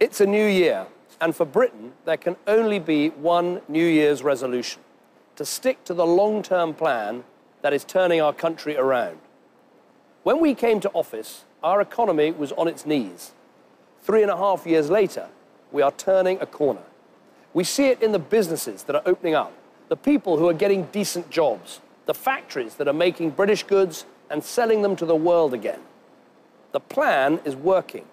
It's a new year, and for Britain, there can only be one New Year's resolution to stick to the long term plan that is turning our country around. When we came to office, our economy was on its knees. Three and a half years later, we are turning a corner. We see it in the businesses that are opening up, the people who are getting decent jobs, the factories that are making British goods and selling them to the world again. The plan is working.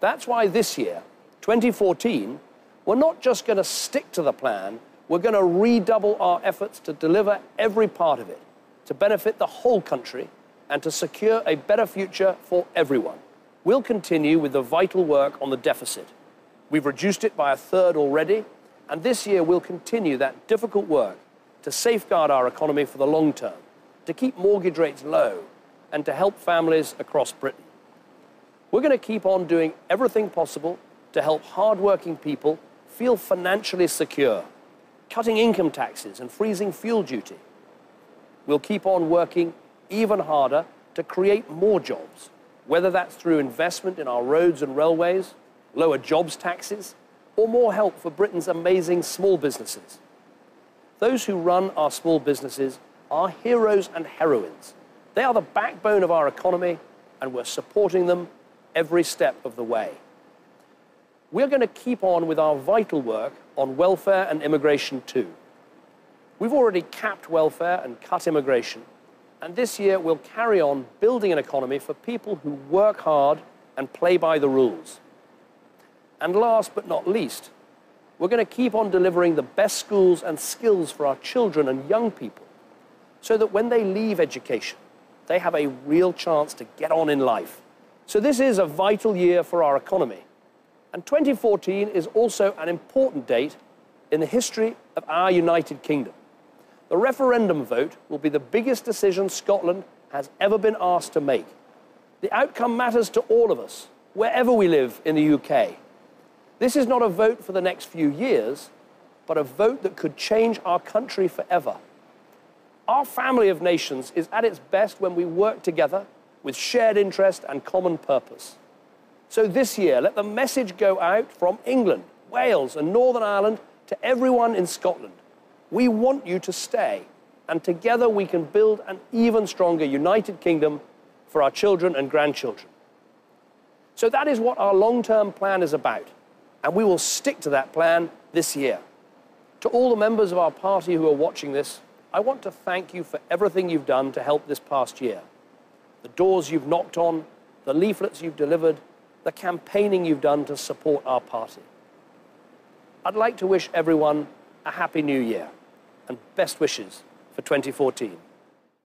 That's why this year, 2014, we're not just going to stick to the plan, we're going to redouble our efforts to deliver every part of it, to benefit the whole country, and to secure a better future for everyone. We'll continue with the vital work on the deficit. We've reduced it by a third already, and this year we'll continue that difficult work to safeguard our economy for the long term, to keep mortgage rates low, and to help families across Britain. We're going to keep on doing everything possible to help hardworking people feel financially secure, cutting income taxes and freezing fuel duty. We'll keep on working even harder to create more jobs, whether that's through investment in our roads and railways, lower jobs taxes, or more help for Britain's amazing small businesses. Those who run our small businesses are heroes and heroines. They are the backbone of our economy, and we're supporting them every step of the way. We're going to keep on with our vital work on welfare and immigration too. We've already capped welfare and cut immigration, and this year we'll carry on building an economy for people who work hard and play by the rules. And last but not least, we're going to keep on delivering the best schools and skills for our children and young people so that when they leave education, they have a real chance to get on in life. So this is a vital year for our economy. And 2014 is also an important date in the history of our United Kingdom. The referendum vote will be the biggest decision Scotland has ever been asked to make. The outcome matters to all of us, wherever we live in the UK. This is not a vote for the next few years, but a vote that could change our country forever. Our family of nations is at its best when we work together with shared interest and common purpose. So this year, let the message go out from England, Wales, and Northern Ireland to everyone in Scotland. We want you to stay, and together we can build an even stronger United Kingdom for our children and grandchildren. So that is what our long term plan is about, and we will stick to that plan this year. To all the members of our party who are watching this, I want to thank you for everything you've done to help this past year. The doors you've knocked on, the leaflets you've delivered, the campaigning you've done to support our party. I'd like to wish everyone a happy new year and best wishes for 2014.